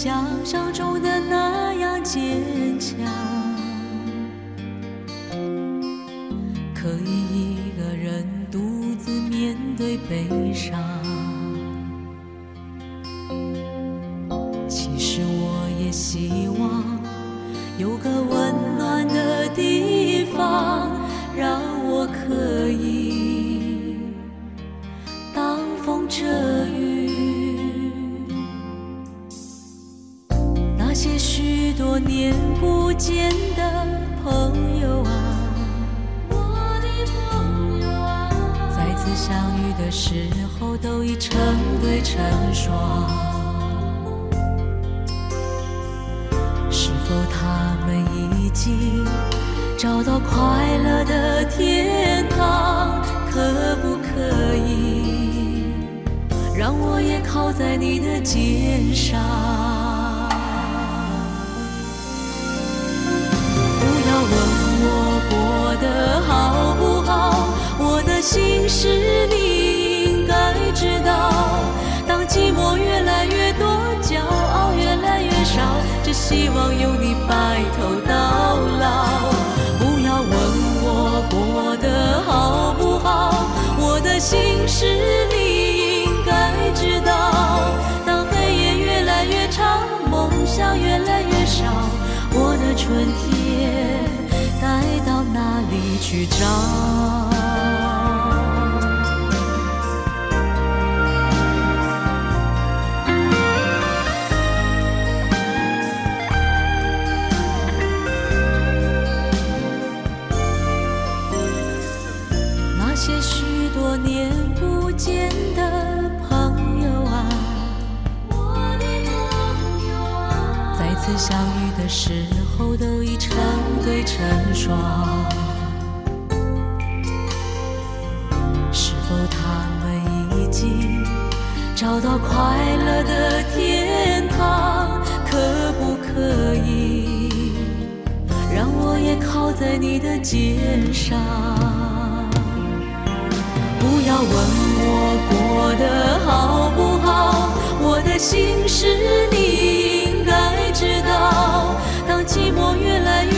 想象中的那样坚强可以一个人独自面对悲伤。霜，是否他们已经找到快乐的天堂？可不可以让我也靠在你的肩上？不要问我过得好不好，我的心事你应。该知道，当寂寞越来越，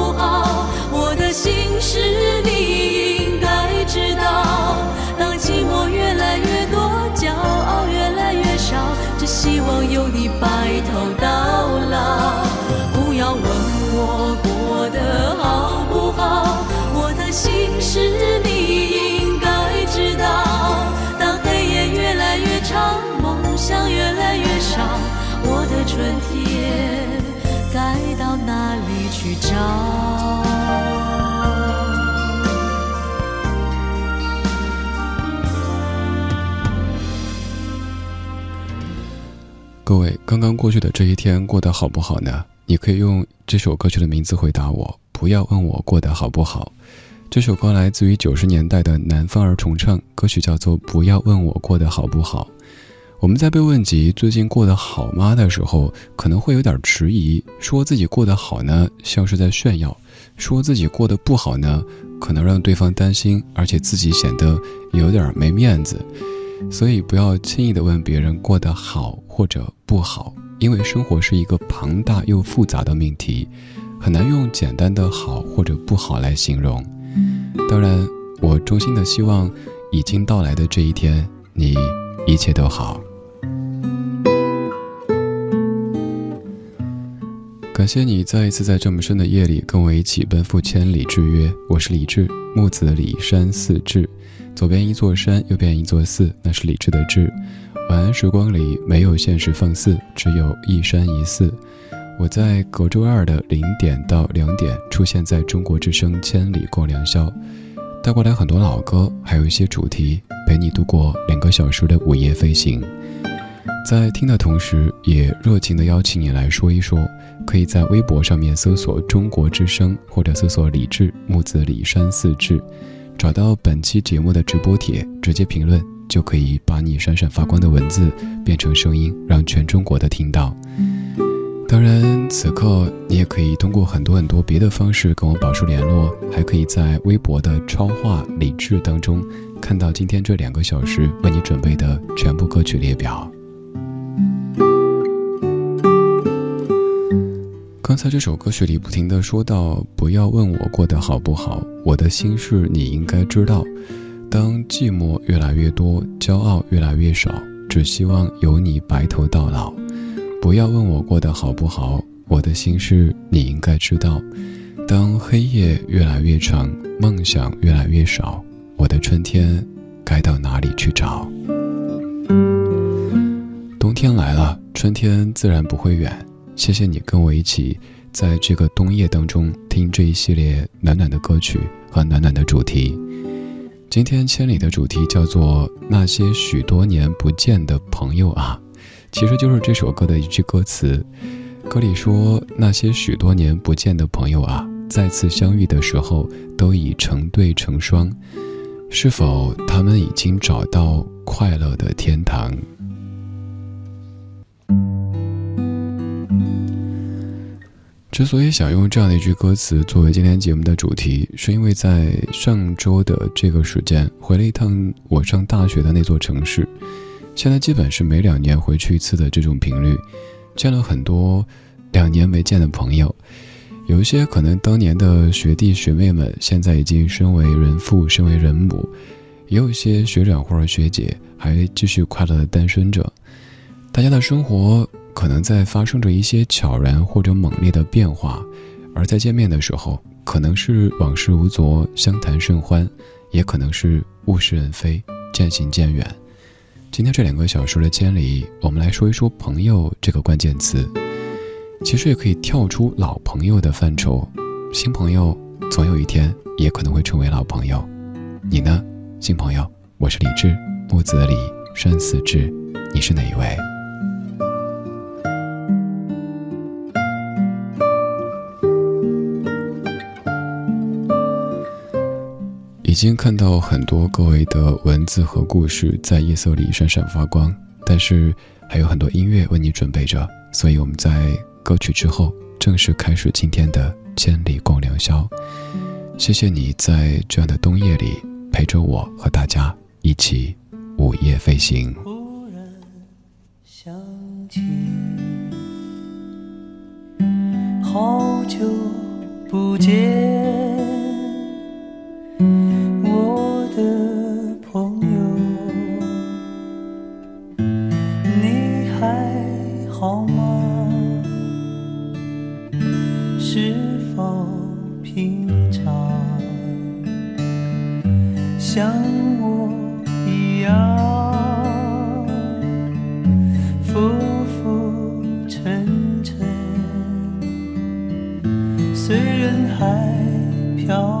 去找？各位，刚刚过去的这一天过得好不好呢？你可以用这首歌曲的名字回答我，不要问我过得好不好。这首歌来自于九十年代的南方儿重唱，歌曲叫做《不要问我过得好不好》。我们在被问及最近过得好吗的时候，可能会有点迟疑，说自己过得好呢，像是在炫耀；说自己过得不好呢，可能让对方担心，而且自己显得有点没面子。所以不要轻易的问别人过得好或者不好，因为生活是一个庞大又复杂的命题，很难用简单的好或者不好来形容。当然，我衷心的希望，已经到来的这一天，你一切都好。感谢你再一次在这么深的夜里跟我一起奔赴千里之约。我是李志，木子李山寺志。左边一座山，右边一座寺，那是李志的志。晚安时光里没有现实放肆，只有一山一寺。我在隔周二的零点到两点出现在中国之声《千里共良宵》，带过来很多老歌，还有一些主题，陪你度过两个小时的午夜飞行。在听的同时，也热情地邀请你来说一说，可以在微博上面搜索“中国之声”或者搜索“李志木子李山四志”。找到本期节目的直播帖，直接评论就可以把你闪闪发光的文字变成声音，让全中国的听到。当然，此刻你也可以通过很多很多别的方式跟我保持联络，还可以在微博的超话理智当中看到今天这两个小时为你准备的全部歌曲列表。刚才这首歌曲里不停的说到：“不要问我过得好不好，我的心事你应该知道。当寂寞越来越多，骄傲越来越少，只希望有你白头到老。不要问我过得好不好，我的心事你应该知道。当黑夜越来越长，梦想越来越少，我的春天该到哪里去找？冬天来了，春天自然不会远。”谢谢你跟我一起，在这个冬夜当中听这一系列暖暖的歌曲和暖暖的主题。今天千里的主题叫做《那些许多年不见的朋友啊》，其实就是这首歌的一句歌词。歌里说：“那些许多年不见的朋友啊，再次相遇的时候都已成对成双，是否他们已经找到快乐的天堂？”之所以想用这样的一句歌词作为今天节目的主题，是因为在上周的这个时间回了一趟我上大学的那座城市，现在基本是每两年回去一次的这种频率，见了很多两年没见的朋友，有一些可能当年的学弟学妹们现在已经身为人父、身为人母，也有一些学长或者学姐还继续快乐的单身着，大家的生活。可能在发生着一些悄然或者猛烈的变化，而在见面的时候，可能是往事无昨，相谈甚欢，也可能是物是人非，渐行渐远。今天这两个小时的千里，我们来说一说“朋友”这个关键词。其实也可以跳出老朋友的范畴，新朋友总有一天也可能会成为老朋友。你呢，新朋友？我是李志，木子李，山寺志，你是哪一位？已经看到很多各位的文字和故事在夜色里闪闪发光，但是还有很多音乐为你准备着，所以我们在歌曲之后正式开始今天的千里共良宵。谢谢你在这样的冬夜里陪着我和大家一起午夜飞行。忽然想起，好久不见。的朋友你还好吗？是否平常？像我一样浮浮沉沉随人海漂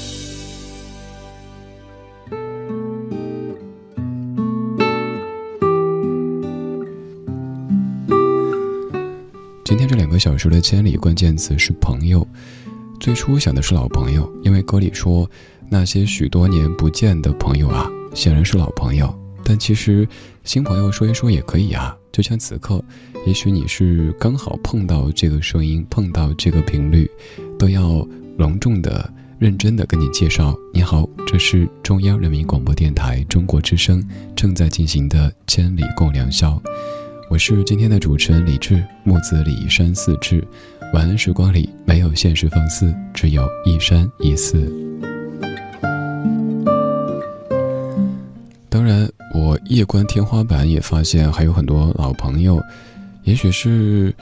今天这两个小时的千里关键词是朋友。最初想的是老朋友，因为歌里说那些许多年不见的朋友啊，显然是老朋友。但其实新朋友说一说也可以啊，就像此刻，也许你是刚好碰到这个声音，碰到这个频率，都要隆重的、认真的跟你介绍。你好，这是中央人民广播电台中国之声正在进行的《千里共良宵》。我是今天的主持人李志，木子李山寺志。晚安时光里没有现实放肆，只有一山一寺。当然，我夜观天花板也发现还有很多老朋友，也许是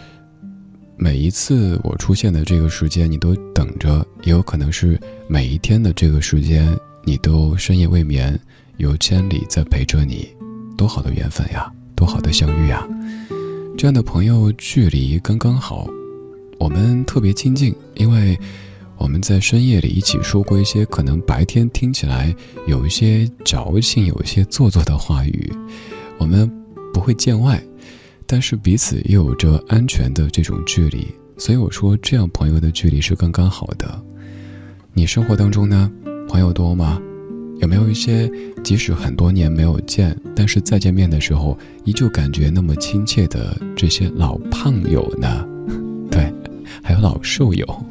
每一次我出现的这个时间你都等着，也有可能是每一天的这个时间你都深夜未眠，有千里在陪着你，多好的缘分呀！多好的相遇啊！这样的朋友距离刚刚好，我们特别亲近，因为我们在深夜里一起说过一些可能白天听起来有一些矫情、有一些做作的话语。我们不会见外，但是彼此又有着安全的这种距离，所以我说这样朋友的距离是刚刚好的。你生活当中呢，朋友多吗？有没有一些即使很多年没有见，但是再见面的时候依旧感觉那么亲切的这些老胖友呢？对，还有老瘦友。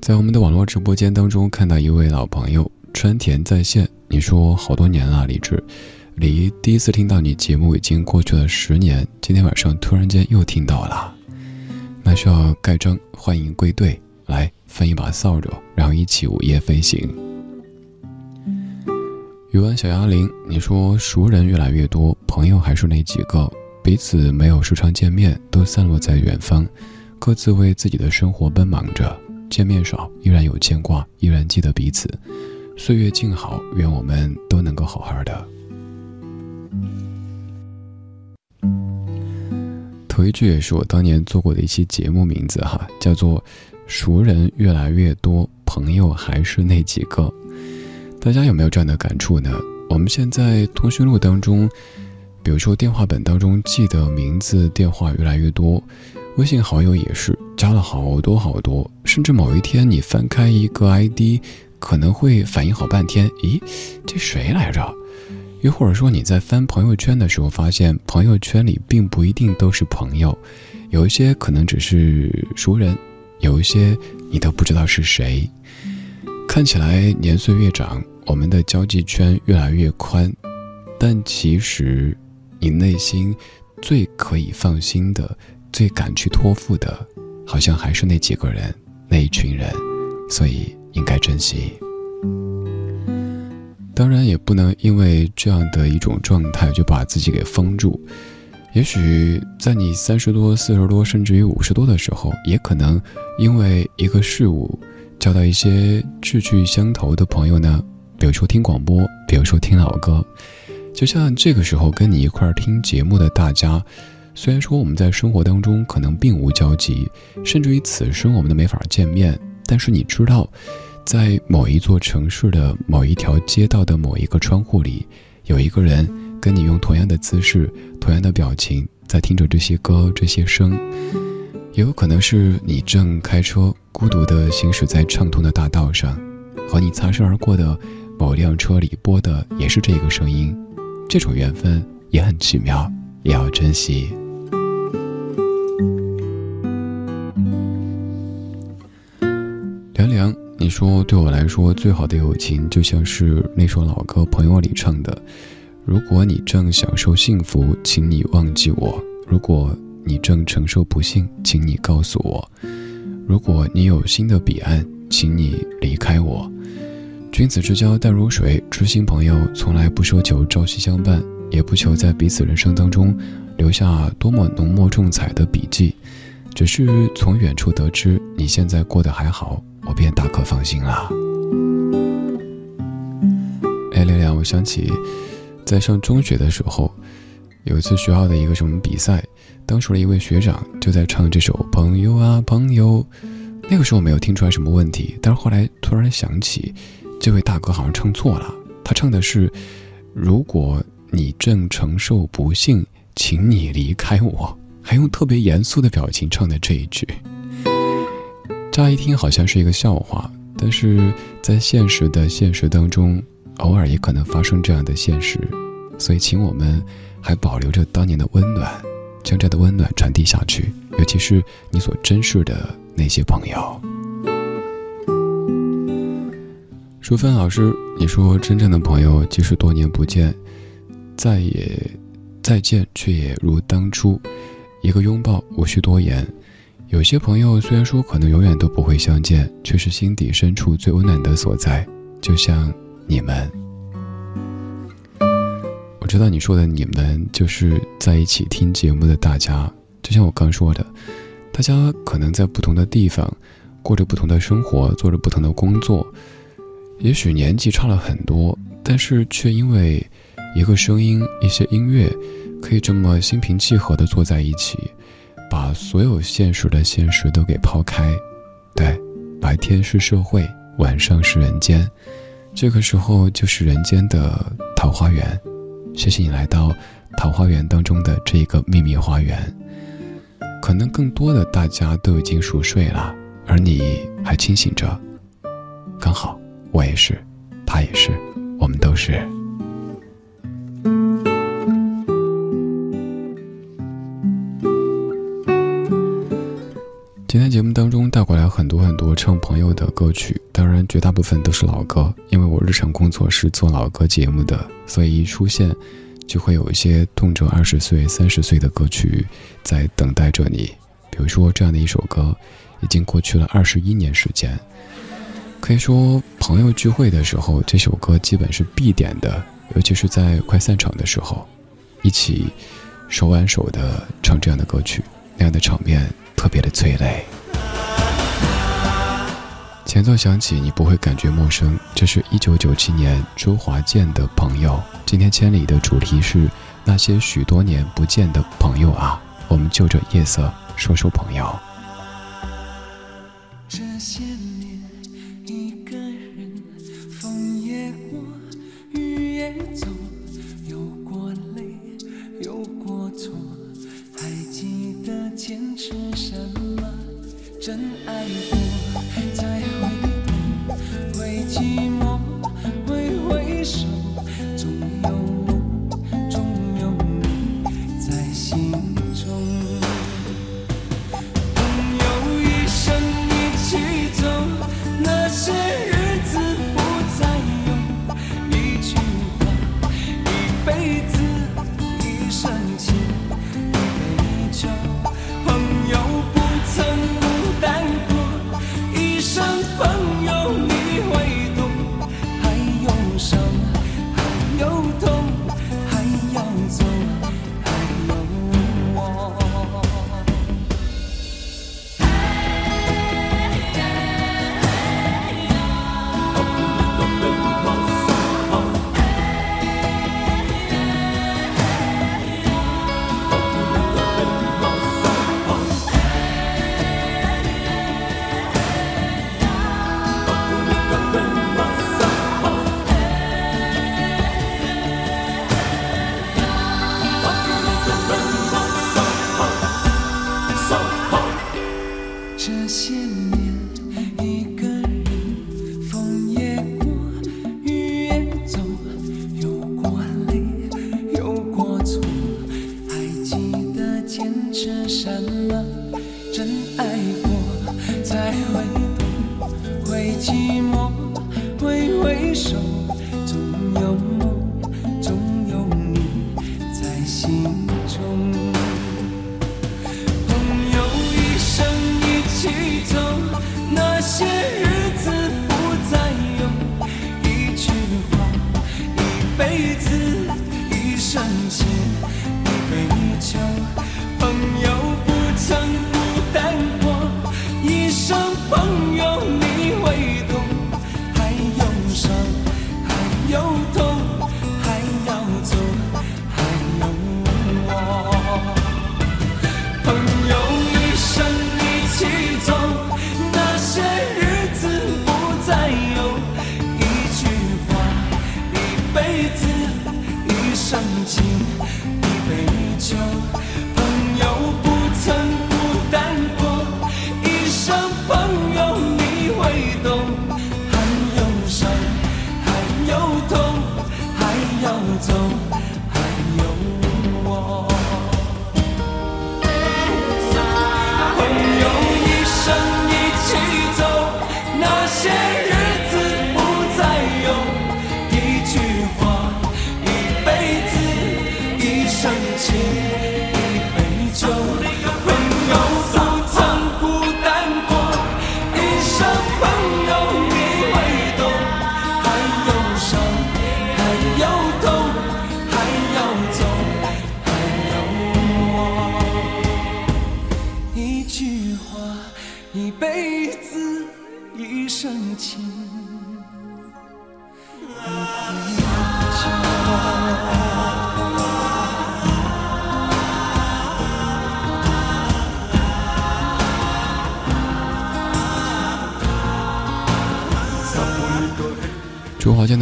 在我们的网络直播间当中看到一位老朋友川田在线，你说好多年了，李志，离第一次听到你节目已经过去了十年，今天晚上突然间又听到了，那需要盖章欢迎归队，来分一把扫帚，然后一起午夜飞行。语文小杨林，你说熟人越来越多，朋友还是那几个，彼此没有时常见面，都散落在远方，各自为自己的生活奔忙着。见面少，依然有牵挂，依然记得彼此。岁月静好，愿我们都能够好好的。头一句也是我当年做过的一期节目名字哈，叫做“熟人越来越多，朋友还是那几个”。大家有没有这样的感触呢？我们现在通讯录当中，比如说电话本当中记的名字、电话越来越多，微信好友也是，加了好多好多，甚至某一天你翻开一个 ID，可能会反应好半天，咦，这谁来着？又或者说你在翻朋友圈的时候，发现朋友圈里并不一定都是朋友，有一些可能只是熟人，有一些你都不知道是谁。看起来年岁越长，我们的交际圈越来越宽，但其实你内心最可以放心的、最敢去托付的。好像还是那几个人，那一群人，所以应该珍惜。当然，也不能因为这样的一种状态就把自己给封住。也许在你三十多、四十多，甚至于五十多的时候，也可能因为一个事物，交到一些志趣相投的朋友呢。比如说听广播，比如说听老歌，就像这个时候跟你一块儿听节目的大家。虽然说我们在生活当中可能并无交集，甚至于此生我们都没法见面，但是你知道，在某一座城市的某一条街道的某一个窗户里，有一个人跟你用同样的姿势、同样的表情在听着这些歌、这些声，也有可能是你正开车孤独地行驶在畅通的大道上，和你擦身而过的某辆车里播的也是这个声音，这种缘分也很奇妙，也要珍惜。凉凉你说对我来说最好的友情，就像是那首老歌《朋友》里唱的：“如果你正享受幸福，请你忘记我；如果你正承受不幸，请你告诉我；如果你有新的彼岸，请你离开我。君子之交淡如水，知心朋友从来不奢求朝夕相伴，也不求在彼此人生当中留下多么浓墨重彩的笔记，只是从远处得知你现在过得还好。”我便大可放心了。哎，亮亮，我想起在上中学的时候，有一次学校的一个什么比赛，当时的一位学长就在唱这首《朋友啊朋友》，那个时候没有听出来什么问题，但是后来突然想起，这位大哥好像唱错了，他唱的是“如果你正承受不幸，请你离开我”，还用特别严肃的表情唱的这一句。乍一听好像是一个笑话，但是在现实的现实当中，偶尔也可能发生这样的现实，所以请我们还保留着当年的温暖，将这的温暖传递下去，尤其是你所珍视的那些朋友。淑芬老师，你说真正的朋友，即使多年不见，再也再见，却也如当初，一个拥抱，无需多言。有些朋友虽然说可能永远都不会相见，却是心底深处最温暖的所在。就像你们，我知道你说的你们就是在一起听节目的大家。就像我刚说的，大家可能在不同的地方，过着不同的生活，做着不同的工作，也许年纪差了很多，但是却因为一个声音、一些音乐，可以这么心平气和地坐在一起。把所有现实的现实都给抛开，对，白天是社会，晚上是人间，这个时候就是人间的桃花源。谢谢你来到桃花源当中的这一个秘密花园。可能更多的大家都已经熟睡了，而你还清醒着，刚好我也是，他也是，我们都是。今天节目当中带过来很多很多唱朋友的歌曲，当然绝大部分都是老歌，因为我日常工作是做老歌节目的，所以一出现，就会有一些动辄二十岁、三十岁的歌曲在等待着你。比如说这样的一首歌，已经过去了二十一年时间，可以说朋友聚会的时候，这首歌基本是必点的，尤其是在快散场的时候，一起手挽手的唱这样的歌曲，那样的场面。特别的催泪。前奏响起，你不会感觉陌生。这是一九九七年周华健的朋友。今天千里的主题是那些许多年不见的朋友啊，我们就着夜色说说朋友。这些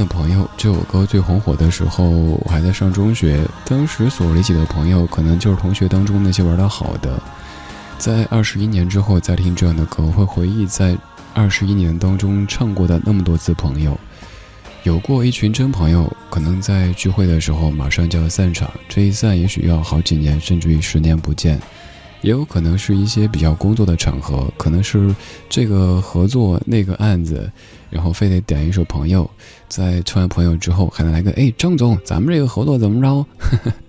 朋友这首歌最红火的时候，我还在上中学，当时所理解的朋友，可能就是同学当中那些玩得好的。在二十一年之后再听这样的歌，会回忆在二十一年当中唱过的那么多次朋友。有过一群真朋友，可能在聚会的时候马上就要散场，这一散也许要好几年，甚至于十年不见。也有可能是一些比较工作的场合，可能是这个合作那个案子，然后非得点一首《朋友》，在唱完《朋友》之后，还能来个哎，张总，咱们这个合作怎么着？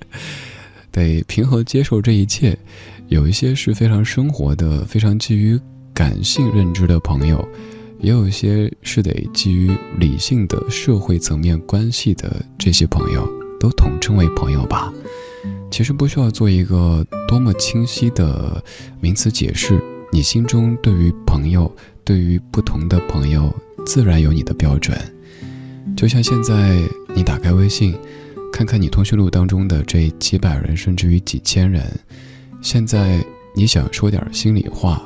得平和接受这一切。有一些是非常生活的、非常基于感性认知的朋友，也有一些是得基于理性的社会层面关系的这些朋友，都统称为朋友吧。其实不需要做一个多么清晰的名词解释，你心中对于朋友，对于不同的朋友，自然有你的标准。就像现在你打开微信，看看你通讯录当中的这几百人，甚至于几千人，现在你想说点心里话，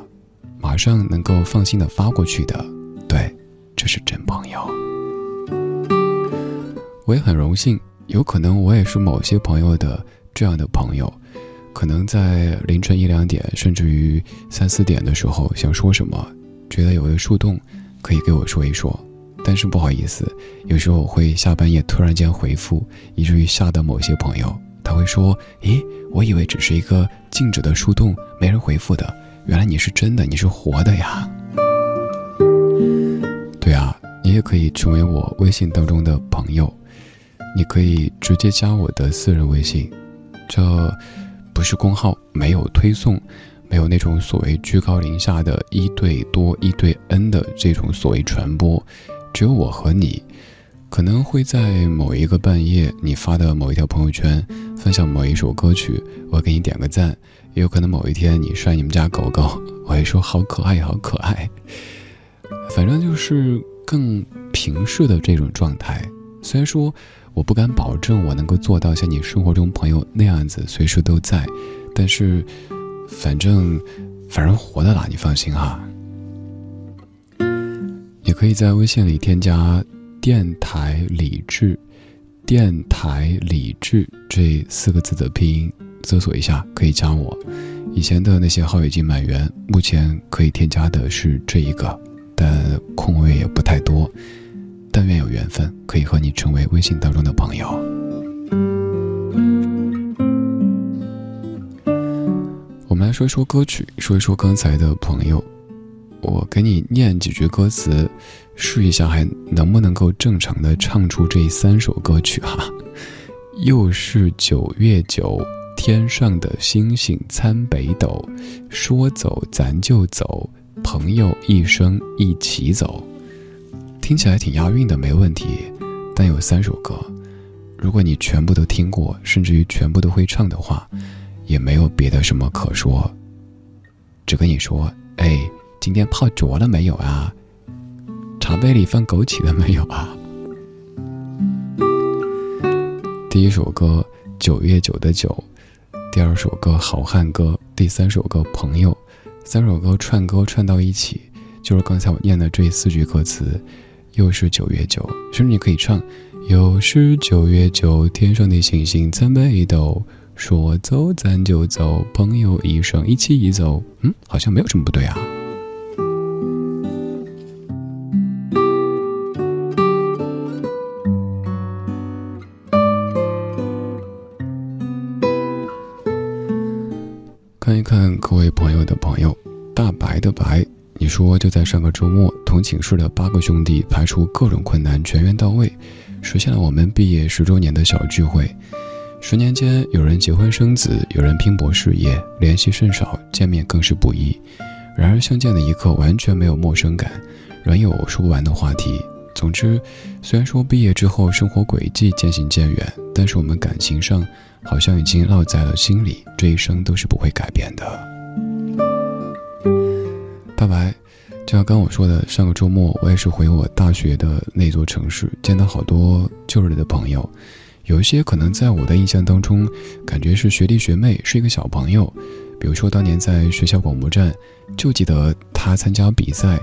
马上能够放心的发过去的，对，这是真朋友。我也很荣幸，有可能我也是某些朋友的。这样的朋友，可能在凌晨一两点，甚至于三四点的时候想说什么，觉得有个树洞，可以给我说一说。但是不好意思，有时候我会下半夜突然间回复，以至于吓到某些朋友。他会说：“咦，我以为只是一个静止的树洞，没人回复的，原来你是真的，你是活的呀。”对啊，你也可以成为我微信当中的朋友，你可以直接加我的私人微信，这不是公号，没有推送，没有那种所谓居高临下的一对多、一对 N 的这种所谓传播，只有我和你。可能会在某一个半夜，你发的某一条朋友圈，分享某一首歌曲，我给你点个赞；也有可能某一天你晒你们家狗狗，我会说好可爱，好可爱。反正就是更平视的这种状态。虽然说我不敢保证我能够做到像你生活中朋友那样子随时都在，但是反正反正活的啦，你放心哈。也可以在微信里添加。电台理智，电台理智这四个字的拼音，搜索一下可以加我。以前的那些号已经满员，目前可以添加的是这一个，但空位也不太多。但愿有缘分，可以和你成为微信当中的朋友。我们来说一说歌曲，说一说刚才的朋友。我给你念几句歌词，试一下还能不能够正常的唱出这三首歌曲哈。又是九月九，天上的星星参北斗，说走咱就走，朋友一生一起走。听起来挺押韵的，没问题。但有三首歌，如果你全部都听过，甚至于全部都会唱的话，也没有别的什么可说。只跟你说，哎。今天泡脚了没有啊？茶杯里放枸杞了没有啊？第一首歌《九月九的九》，第二首歌《好汉歌》，第三首歌《朋友》，三首歌串歌串到一起，就是刚才我念的这四句歌词。又是九月九，甚至你可以唱：又是九月九，天上的星星参北斗，说走咱就走，朋友一生一起走。嗯，好像没有什么不对啊。看一看各位朋友的朋友，大白的白，你说就在上个周末，同寝室的八个兄弟排除各种困难，全员到位，实现了我们毕业十周年的小聚会。十年间，有人结婚生子，有人拼搏事业，联系甚少，见面更是不易。然而相见的一刻，完全没有陌生感，仍有说不完的话题。总之，虽然说毕业之后生活轨迹渐行渐远，但是我们感情上。好像已经烙在了心里，这一生都是不会改变的。大白，就像刚我说的，上个周末我也是回我大学的那座城市，见到好多旧日的朋友，有一些可能在我的印象当中，感觉是学弟学妹，是一个小朋友。比如说当年在学校广播站，就记得他参加比赛。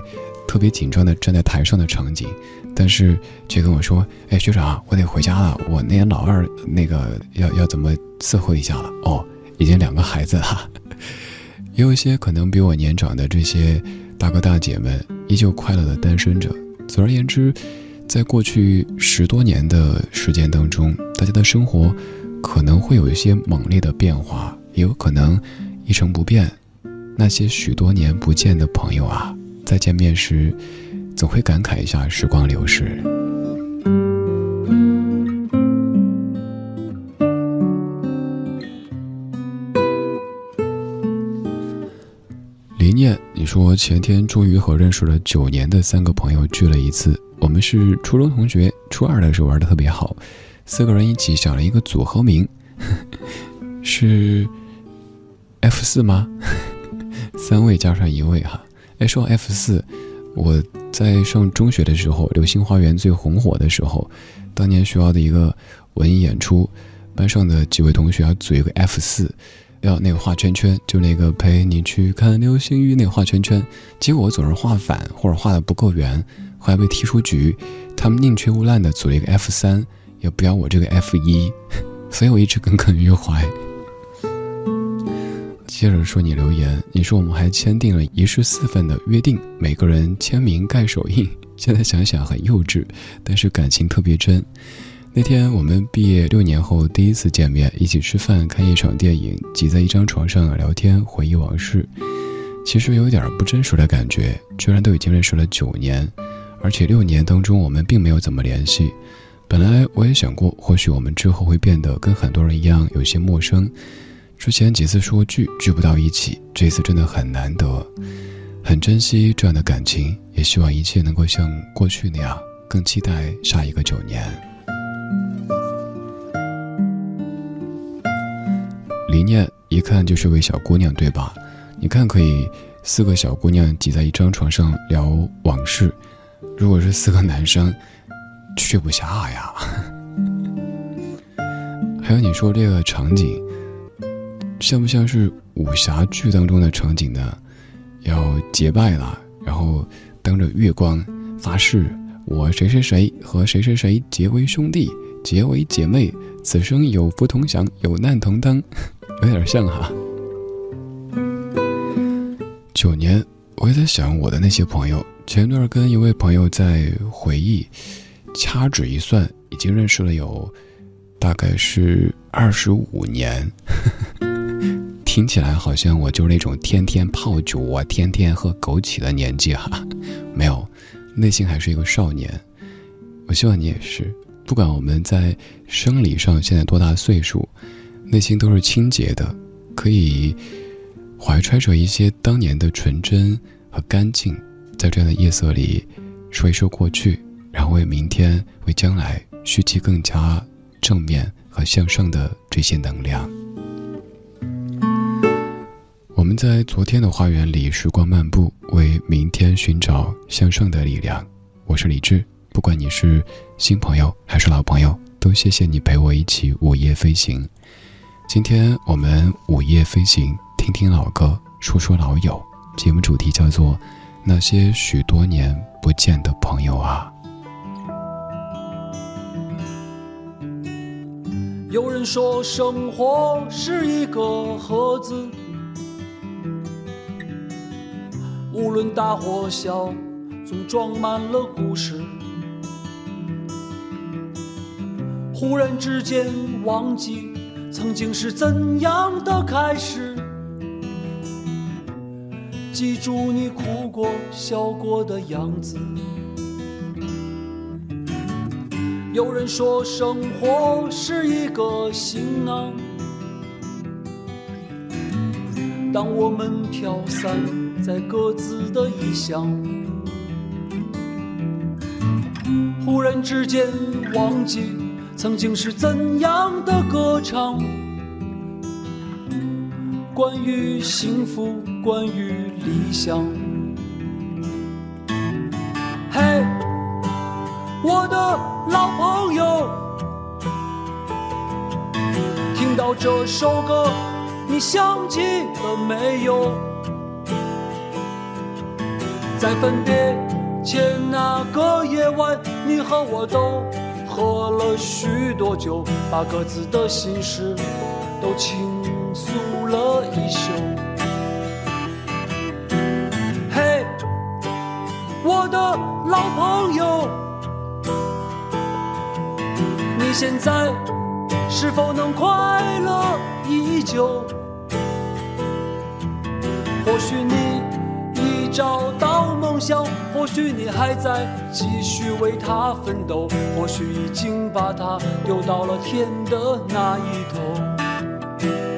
特别紧张的站在台上的场景，但是却跟我说：“哎，学长，我得回家了，我那年老二那个要要怎么伺候一下了？”哦，已经两个孩子了，也有一些可能比我年长的这些大哥大姐们，依旧快乐的单身着。总而言之，在过去十多年的时间当中，大家的生活可能会有一些猛烈的变化，也有可能一成不变。那些许多年不见的朋友啊。再见面时，总会感慨一下时光流逝。林念，你说前天终于和认识了九年的三个朋友聚了一次。我们是初中同学，初二的时候玩的特别好，四个人一起想了一个组合名，是 F 四吗？三位加上一位哈。哎，说 F 四，我在上中学的时候，《流星花园》最红火的时候，当年学校的一个文艺演出，班上的几位同学要组一个 F 四，要那个画圈圈，就那个陪你去看流星雨那个画圈圈，结果我总是画反或者画的不够圆，后来被踢出局，他们宁缺毋滥的组了一个 F 三，也不要我这个 F 一，所以我一直耿耿于怀。接着说你留言，你说我们还签订了一式四份的约定，每个人签名盖手印。现在想想很幼稚，但是感情特别真。那天我们毕业六年后第一次见面，一起吃饭、看一场电影，挤在一张床上聊天，回忆往事。其实有点不真实的感觉，居然都已经认识了九年，而且六年当中我们并没有怎么联系。本来我也想过，或许我们之后会变得跟很多人一样有些陌生。之前几次说聚聚不到一起，这次真的很难得，很珍惜这样的感情，也希望一切能够像过去那样，更期待下一个九年。李念一看就是位小姑娘，对吧？你看，可以四个小姑娘挤在一张床上聊往事，如果是四个男生，去不下呀。还有你说这个场景，像不像是武侠剧当中的场景呢？要结拜了，然后当着月光发誓，我谁谁谁和谁谁谁结为兄弟，结为姐妹，此生有福同享，有难同当。有点像哈。九年，我也在想我的那些朋友。前段跟一位朋友在回忆，掐指一算，已经认识了有，大概是二十五年。听起来好像我就是那种天天泡酒啊、天天喝枸杞的年纪哈。没有，内心还是一个少年。我希望你也是，不管我们在生理上现在多大岁数。内心都是清洁的，可以怀揣着一些当年的纯真和干净，在这样的夜色里说一说过去，然后为明天、为将来蓄积更加正面和向上的这些能量。我们在昨天的花园里时光漫步，为明天寻找向上的力量。我是李志，不管你是新朋友还是老朋友，都谢谢你陪我一起午夜飞行。今天我们午夜飞行，听听老歌，说说老友。节目主题叫做《那些许多年不见的朋友啊》。有人说，生活是一个盒子，无论大或小，总装满了故事。忽然之间，忘记。曾经是怎样的开始？记住你哭过、笑过的样子。有人说，生活是一个行囊，当我们飘散在各自的异乡，忽然之间忘记。曾经是怎样的歌唱？关于幸福，关于理想。我的老朋友，听到这首歌，你想起了没有？在分别前那个夜晚，你和我都。喝了许多酒，把各自的心事都倾诉了一宿。嘿，我的老朋友，现在是否能快乐依旧？或许你已找到梦想。或许你还在继续为它奋斗，或许已经把它丢到了天的那一头。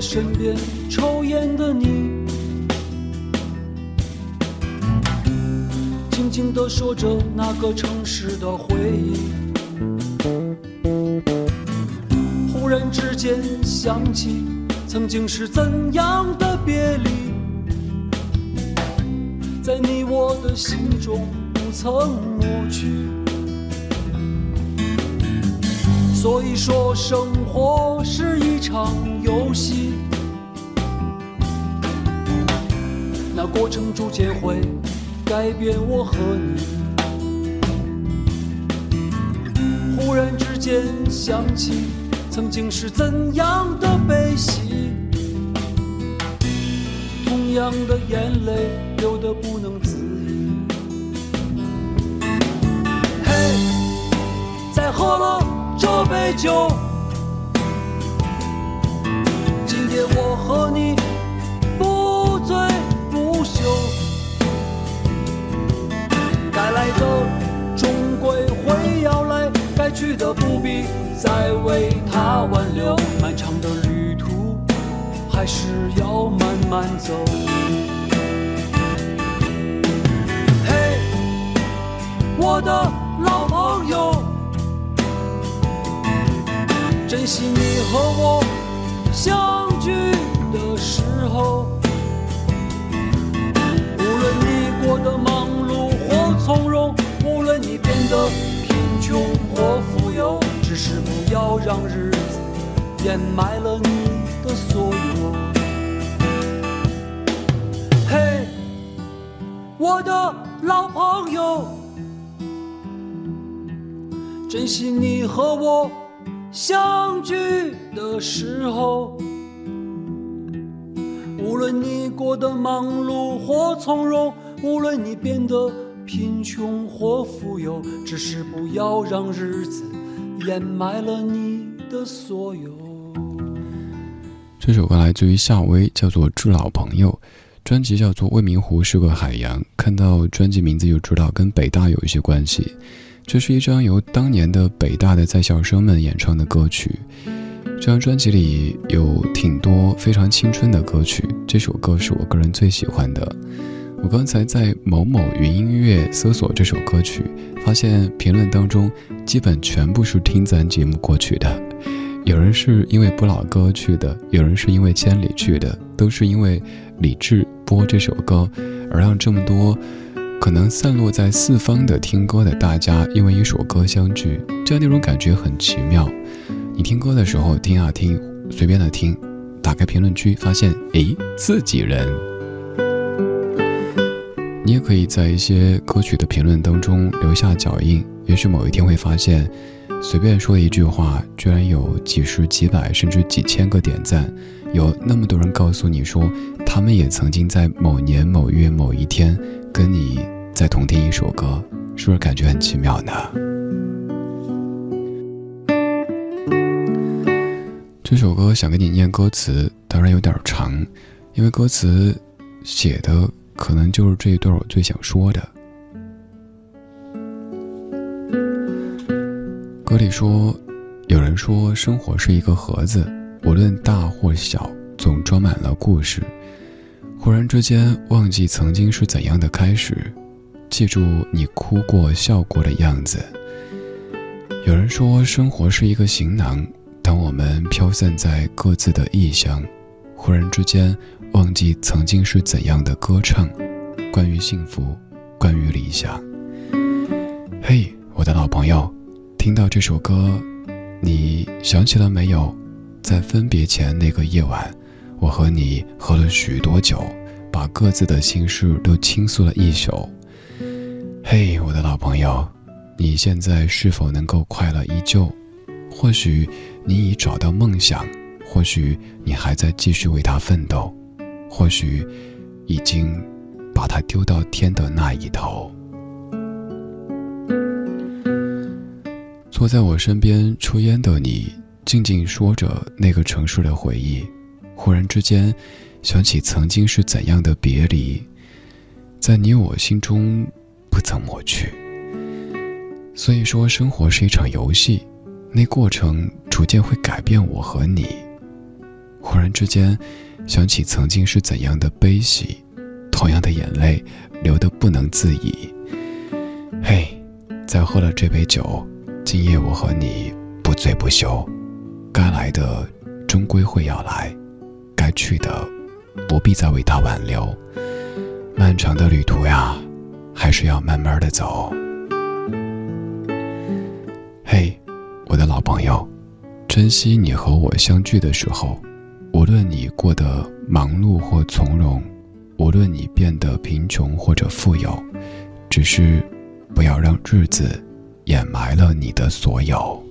身边抽烟的你，静静地说着那个城市的回忆。忽然之间想起，曾经是怎样的别离，在你我的心中不曾抹去。所以说，生活是一场游戏，那过程逐渐会改变我和你。忽然之间想起，曾经是怎样的悲喜，同样的眼泪流得不能自已。嘿，再喝了杯酒，今天我和你不醉不休，该来的终归会要来。该去的不必再为他挽留，漫长的旅途还是要慢慢走。嘿，我的老朋友，珍惜你和我相聚的时候，无论你过得忙碌或从容，无论你变得贫。穷或富有，只是不要让日子掩埋了你的所有。嘿，我的老朋友，珍惜你和我相聚的时候。无论你过得忙碌或从容，无论你变得。贫穷或富有，只是不要让日子掩埋了你的所有。这首歌来自于夏威，叫做《致老朋友》，专辑叫做《未名湖是个海洋》。看到专辑名字就知道跟北大有一些关系。这是一张由当年的北大的在校生们演唱的歌曲。这张专辑里有挺多非常青春的歌曲，这首歌是我个人最喜欢的。我刚才在某某云音乐搜索这首歌曲，发现评论当中基本全部是听咱节目过去的。有人是因为不老歌去的，有人是因为千里去的，都是因为李志播这首歌，而让这么多可能散落在四方的听歌的大家，因为一首歌相聚，这样那种感觉很奇妙。你听歌的时候听啊听，随便的听，打开评论区发现，诶，自己人。你也可以在一些歌曲的评论当中留下脚印，也许某一天会发现，随便说一句话，居然有几十几百甚至几千个点赞，有那么多人告诉你说，他们也曾经在某年某月某一天跟你在同听一首歌，是不是感觉很奇妙呢？这首歌想给你念歌词，当然有点长，因为歌词写的。可能就是这一段我最想说的。歌里说，有人说生活是一个盒子，无论大或小，总装满了故事。忽然之间，忘记曾经是怎样的开始，记住你哭过、笑过的样子。有人说，生活是一个行囊，当我们飘散在各自的异乡，忽然之间。忘记曾经是怎样的歌唱，关于幸福，关于理想。嘿，我的老朋友，听到这首歌，你想起了没有？在分别前那个夜晚，我和你喝了许多酒，把各自的心事都倾诉了一宿。嘿，我的老朋友，你现在是否能够快乐依旧？或许你已找到梦想，或许你还在继续为他奋斗。或许，已经把它丢到天的那一头。坐在我身边抽烟的你，静静说着那个城市的回忆。忽然之间，想起曾经是怎样的别离，在你我心中不曾抹去。所以说，生活是一场游戏，那过程逐渐会改变我和你。忽然之间。想起曾经是怎样的悲喜，同样的眼泪流得不能自已。嘿，再喝了这杯酒，今夜我和你不醉不休，该来的终归会要来，该去的，不必再为他挽留。漫长的旅途呀，还是要慢慢的走。嘿，我的老朋友，珍惜你和我相聚的时候，无论你过得忙碌或从容，无论你变得贫穷或者富有，只是不要让日子掩埋了你的所有。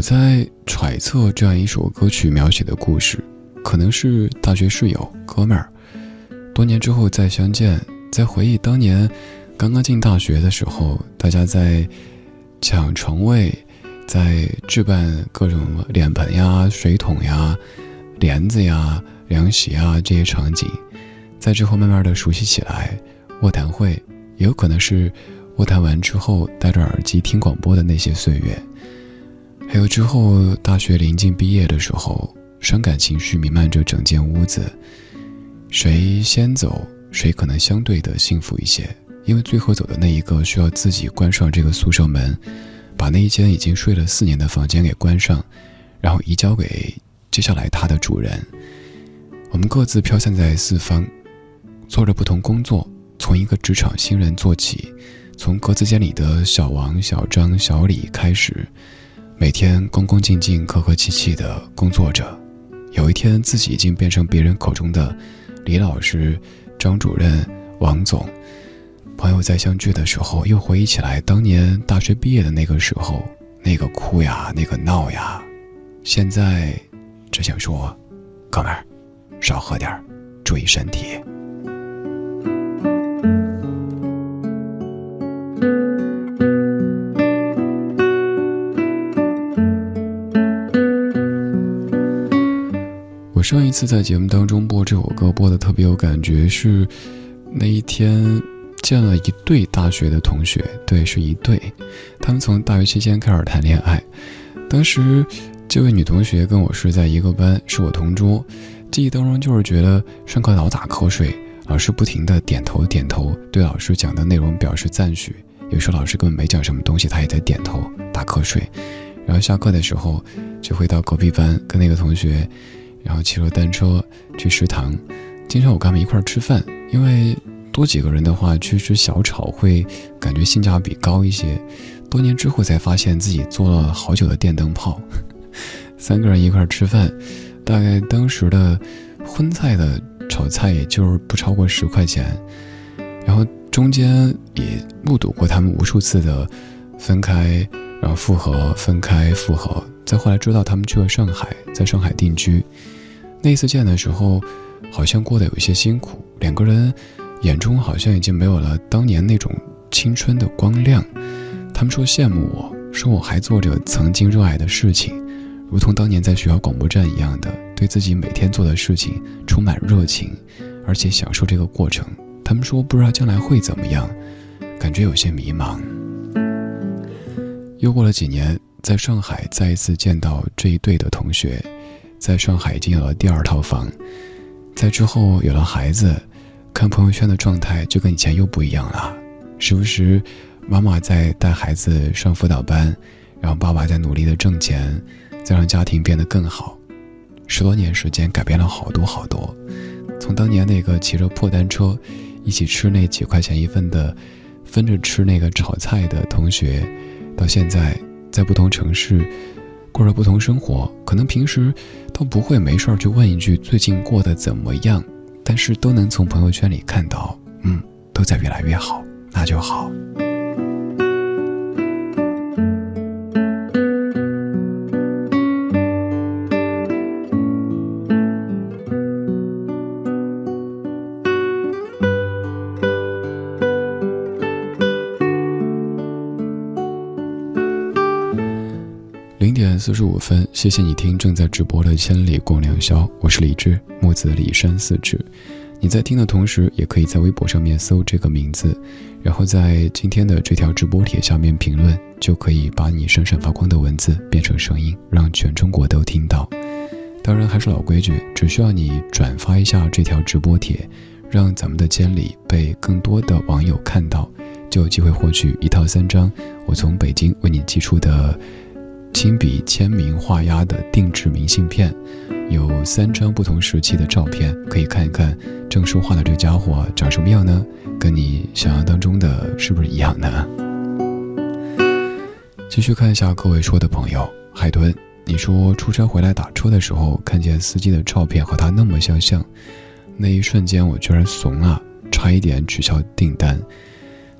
我在揣测这样一首歌曲描写的故事，可能是大学室友哥们儿，多年之后再相见，在回忆当年刚刚进大学的时候，大家在抢床位，在置办各种脸盆呀、水桶呀、帘子呀、凉席啊这些场景，在之后慢慢的熟悉起来。卧谈会也有可能是卧谈完之后戴着耳机听广播的那些岁月。还有之后，大学临近毕业的时候，伤感情绪弥漫着整间屋子。谁先走，谁可能相对的幸福一些，因为最后走的那一个需要自己关上这个宿舍门，把那一间已经睡了四年的房间给关上，然后移交给接下来他的主人。我们各自飘散在四方，做着不同工作，从一个职场新人做起，从格子间里的小王、小张、小李开始。每天恭恭敬敬、客客气气地工作着，有一天自己已经变成别人口中的李老师、张主任、王总。朋友在相聚的时候，又回忆起来当年大学毕业的那个时候，那个哭呀，那个闹呀。现在，只想说，哥们儿，少喝点儿，注意身体。上一次在节目当中播这首歌，播的特别有感觉，是那一天见了一对大学的同学，对，是一对，他们从大学期间开始谈恋爱。当时这位女同学跟我是在一个班，是我同桌。记忆当中就是觉得上课老打瞌睡，老师不停的点头点头，对老师讲的内容表示赞许。有时候老师根本没讲什么东西，他也在点头打瞌睡。然后下课的时候就会到隔壁班跟那个同学。然后骑着单车去食堂，经常我跟他们一块儿吃饭，因为多几个人的话去吃小炒会感觉性价比高一些。多年之后才发现自己做了好久的电灯泡，三个人一块儿吃饭，大概当时的荤菜的炒菜也就是不超过十块钱。然后中间也目睹过他们无数次的分开，然后复合，分开复合。再后来知道他们去了上海，在上海定居。那次见的时候，好像过得有一些辛苦，两个人眼中好像已经没有了当年那种青春的光亮。他们说羡慕我，说我还做着曾经热爱的事情，如同当年在学校广播站一样的，对自己每天做的事情充满热情，而且享受这个过程。他们说不知道将来会怎么样，感觉有些迷茫。又过了几年。在上海再一次见到这一对的同学，在上海已经有了第二套房，在之后有了孩子，看朋友圈的状态就跟以前又不一样了。时不时，妈妈在带孩子上辅导班，然后爸爸在努力的挣钱，再让家庭变得更好。十多年时间改变了好多好多，从当年那个骑着破单车，一起吃那几块钱一份的，分着吃那个炒菜的同学，到现在。在不同城市，过着不同生活，可能平时都不会没事儿去问一句最近过得怎么样，但是都能从朋友圈里看到，嗯，都在越来越好，那就好。四十五分，谢谢你听正在直播的《千里共良宵》，我是李志，木子李山四志。你在听的同时，也可以在微博上面搜这个名字，然后在今天的这条直播帖下面评论，就可以把你闪闪发光的文字变成声音，让全中国都听到。当然还是老规矩，只需要你转发一下这条直播帖，让咱们的监理被更多的网友看到，就有机会获取一套三张我从北京为你寄出的亲笔签名画押的定制明信片，有三张不同时期的照片，可以看一看郑说话的这家伙长什么样呢？跟你想象当中的是不是一样呢？继续看一下各位说的朋友，海豚，你说出差回来打车的时候，看见司机的照片和他那么相像，那一瞬间我居然怂了，差一点取消订单。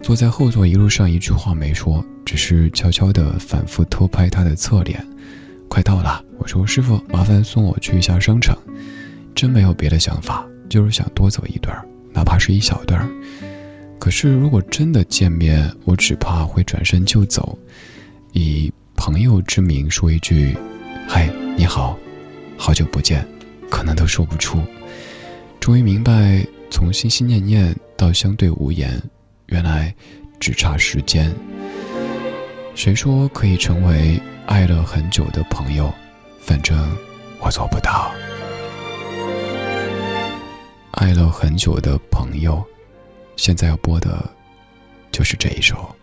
坐在后座一路上一句话没说，只是悄悄地反复偷拍他的侧脸。快到了，我说师傅，麻烦送我去一下商场。真没有别的想法，就是想多走一段哪怕是一小段可是如果真的见面，我只怕会转身就走。以朋友之名说一句：“嗨，你好，好久不见。”可能都说不出。终于明白，从心心念念到相对无言，原来只差时间。谁说可以成为爱了很久的朋友？反正我做不到。爱了很久的朋友，现在要播的，就是这一首。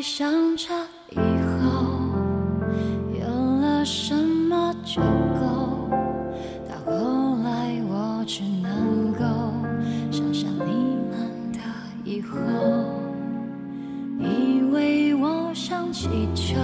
相差，就够。到后来，我只能够想象你们的以后。以为我像气球，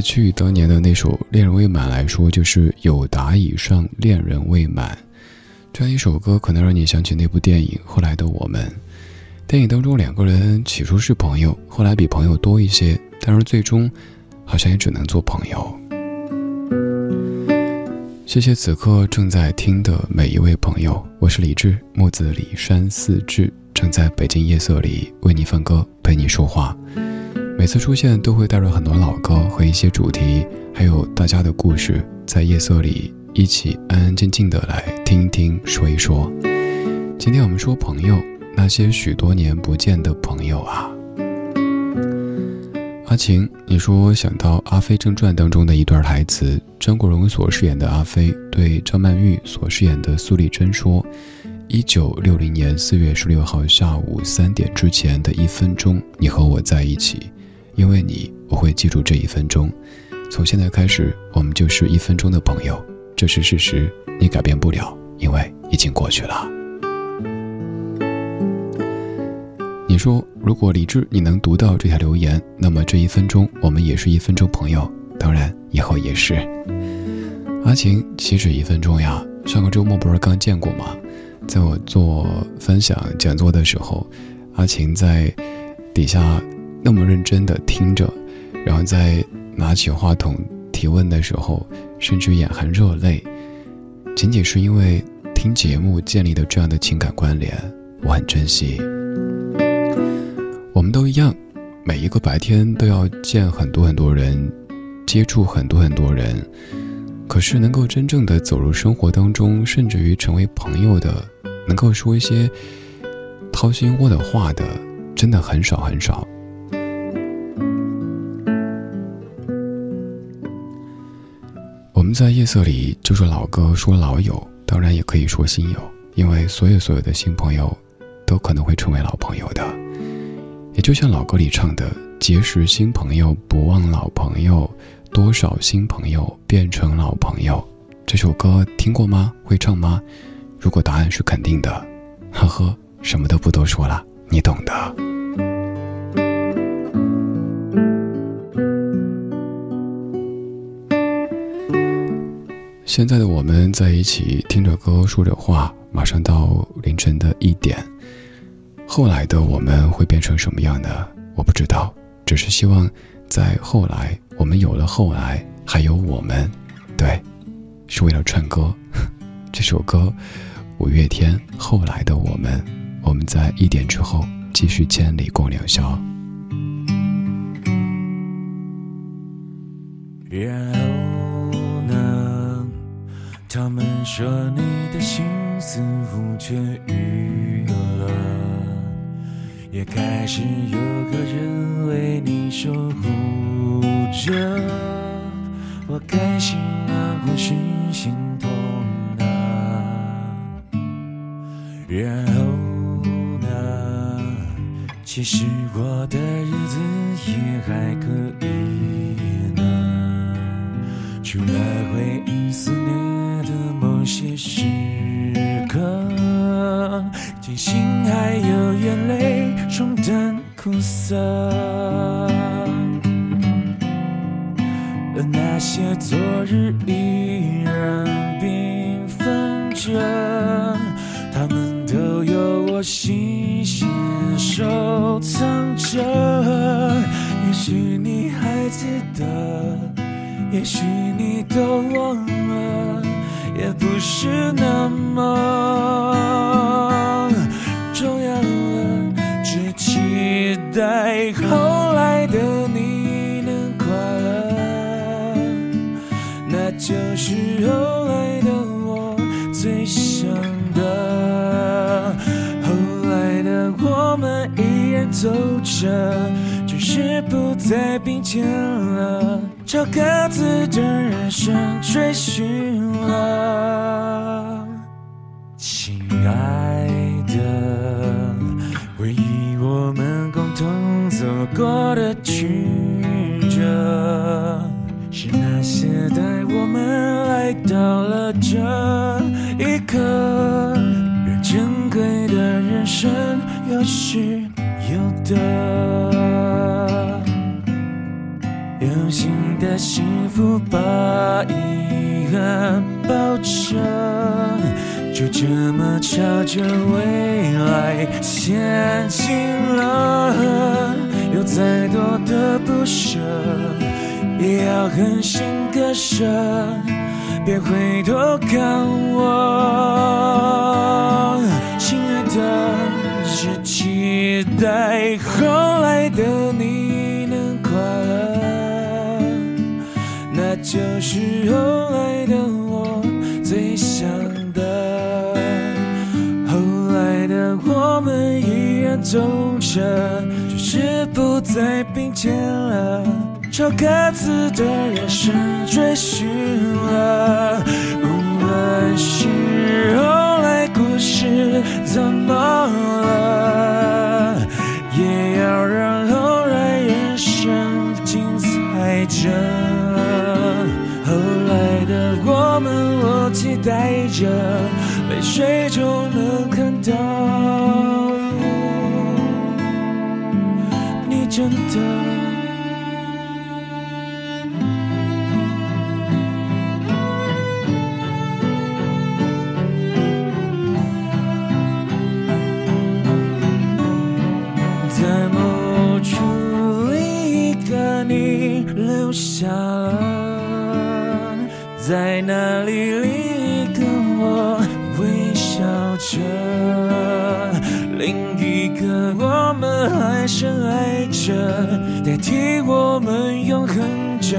S.H.E 当年的那首《恋人未满》来说，就是有达以上恋人未满。这样一首歌，可能让你想起那部电影《后来的我们》。电影当中，两个人起初是朋友，后来比朋友多一些，但是最终，好像也只能做朋友。谢谢此刻正在听的每一位朋友，我是李志，木子李山四志，正在北京夜色里为你放歌，陪你说话。每次出现都会带着很多老歌和一些主题，还有大家的故事，在夜色里一起安安静静的来听一听，说一说。今天我们说朋友，那些许多年不见的朋友啊。阿晴，你说想到《阿飞正传》当中的一段台词，张国荣所饰演的阿飞对张曼玉所饰演的苏丽珍说：“一九六零年四月十六号下午三点之前的一分钟，你和我在一起。”因为你，我会记住这一分钟。从现在开始，我们就是一分钟的朋友，这是事实，你改变不了，因为已经过去了。你说，如果李智你能读到这条留言，那么这一分钟我们也是一分钟朋友，当然以后也是。阿晴，岂止一分钟呀？上个周末不是刚见过吗？在我做分享讲座的时候，阿晴在底下。那么认真地听着，然后在拿起话筒提问的时候，甚至眼含热泪，仅仅是因为听节目建立的这样的情感关联，我很珍惜。我们都一样，每一个白天都要见很多很多人，接触很多很多人，可是能够真正的走入生活当中，甚至于成为朋友的，能够说一些掏心窝的话的，真的很少很少。们在夜色里就说老歌，说老友，当然也可以说新友，因为所有所有的新朋友，都可能会成为老朋友的。也就像老歌里唱的：“结识新朋友，不忘老朋友，多少新朋友变成老朋友。”这首歌听过吗？会唱吗？如果答案是肯定的，呵呵，什么都不多说了，你懂的。现在的我们在一起听着歌说着话，马上到凌晨的一点。后来的我们会变成什么样呢？我不知道，只是希望在后来我们有了后来，还有我们，对，是为了唱歌。这首歌，五月天《后来的我们》，我们在一点之后继续千里共良宵。他们说你的心似乎痊愈了，也开始有个人为你守护着。我开心啊，或是心痛啊，然后呢？其实我的日子也还可以呢，除了回忆。些时刻，庆幸还有眼泪冲淡苦涩，而那些昨日依然缤纷着，他们都有我细心收藏着。也许你还记得，也许你都忘了。不是那么重要了，只期待后来的你能快乐，那就是后来的我最想的。后来的我们依然走着，只是不再并肩了。朝各自的人生追寻了，亲爱的，回忆我们共同走过的曲折，是那些带我们来到了这一刻，让珍贵的人生有失有得。的幸福把遗憾抱着，就这么朝着未来前进了。有再多的不舍，也要狠心割舍，别回头看我，亲爱的，只期待后来的你就是后来的我最想的。后来的我们依然走着，只是不再并肩了，朝各自的人生追寻了。无论是后来故事怎么了，也要让后来人生精彩着。的我们，我期待着，泪水中能看到你真的。在某处，另一个你留下了，在那里，另一个我微笑着，另一个我们还深爱着，代替我们永恒着。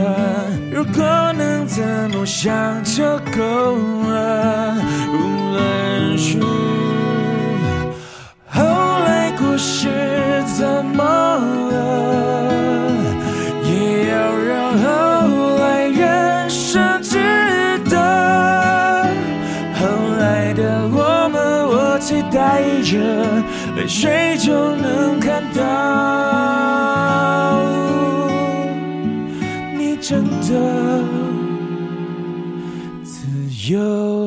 如果能这么想就够了，无论是。后来故事怎么谁就能看到你真的自由。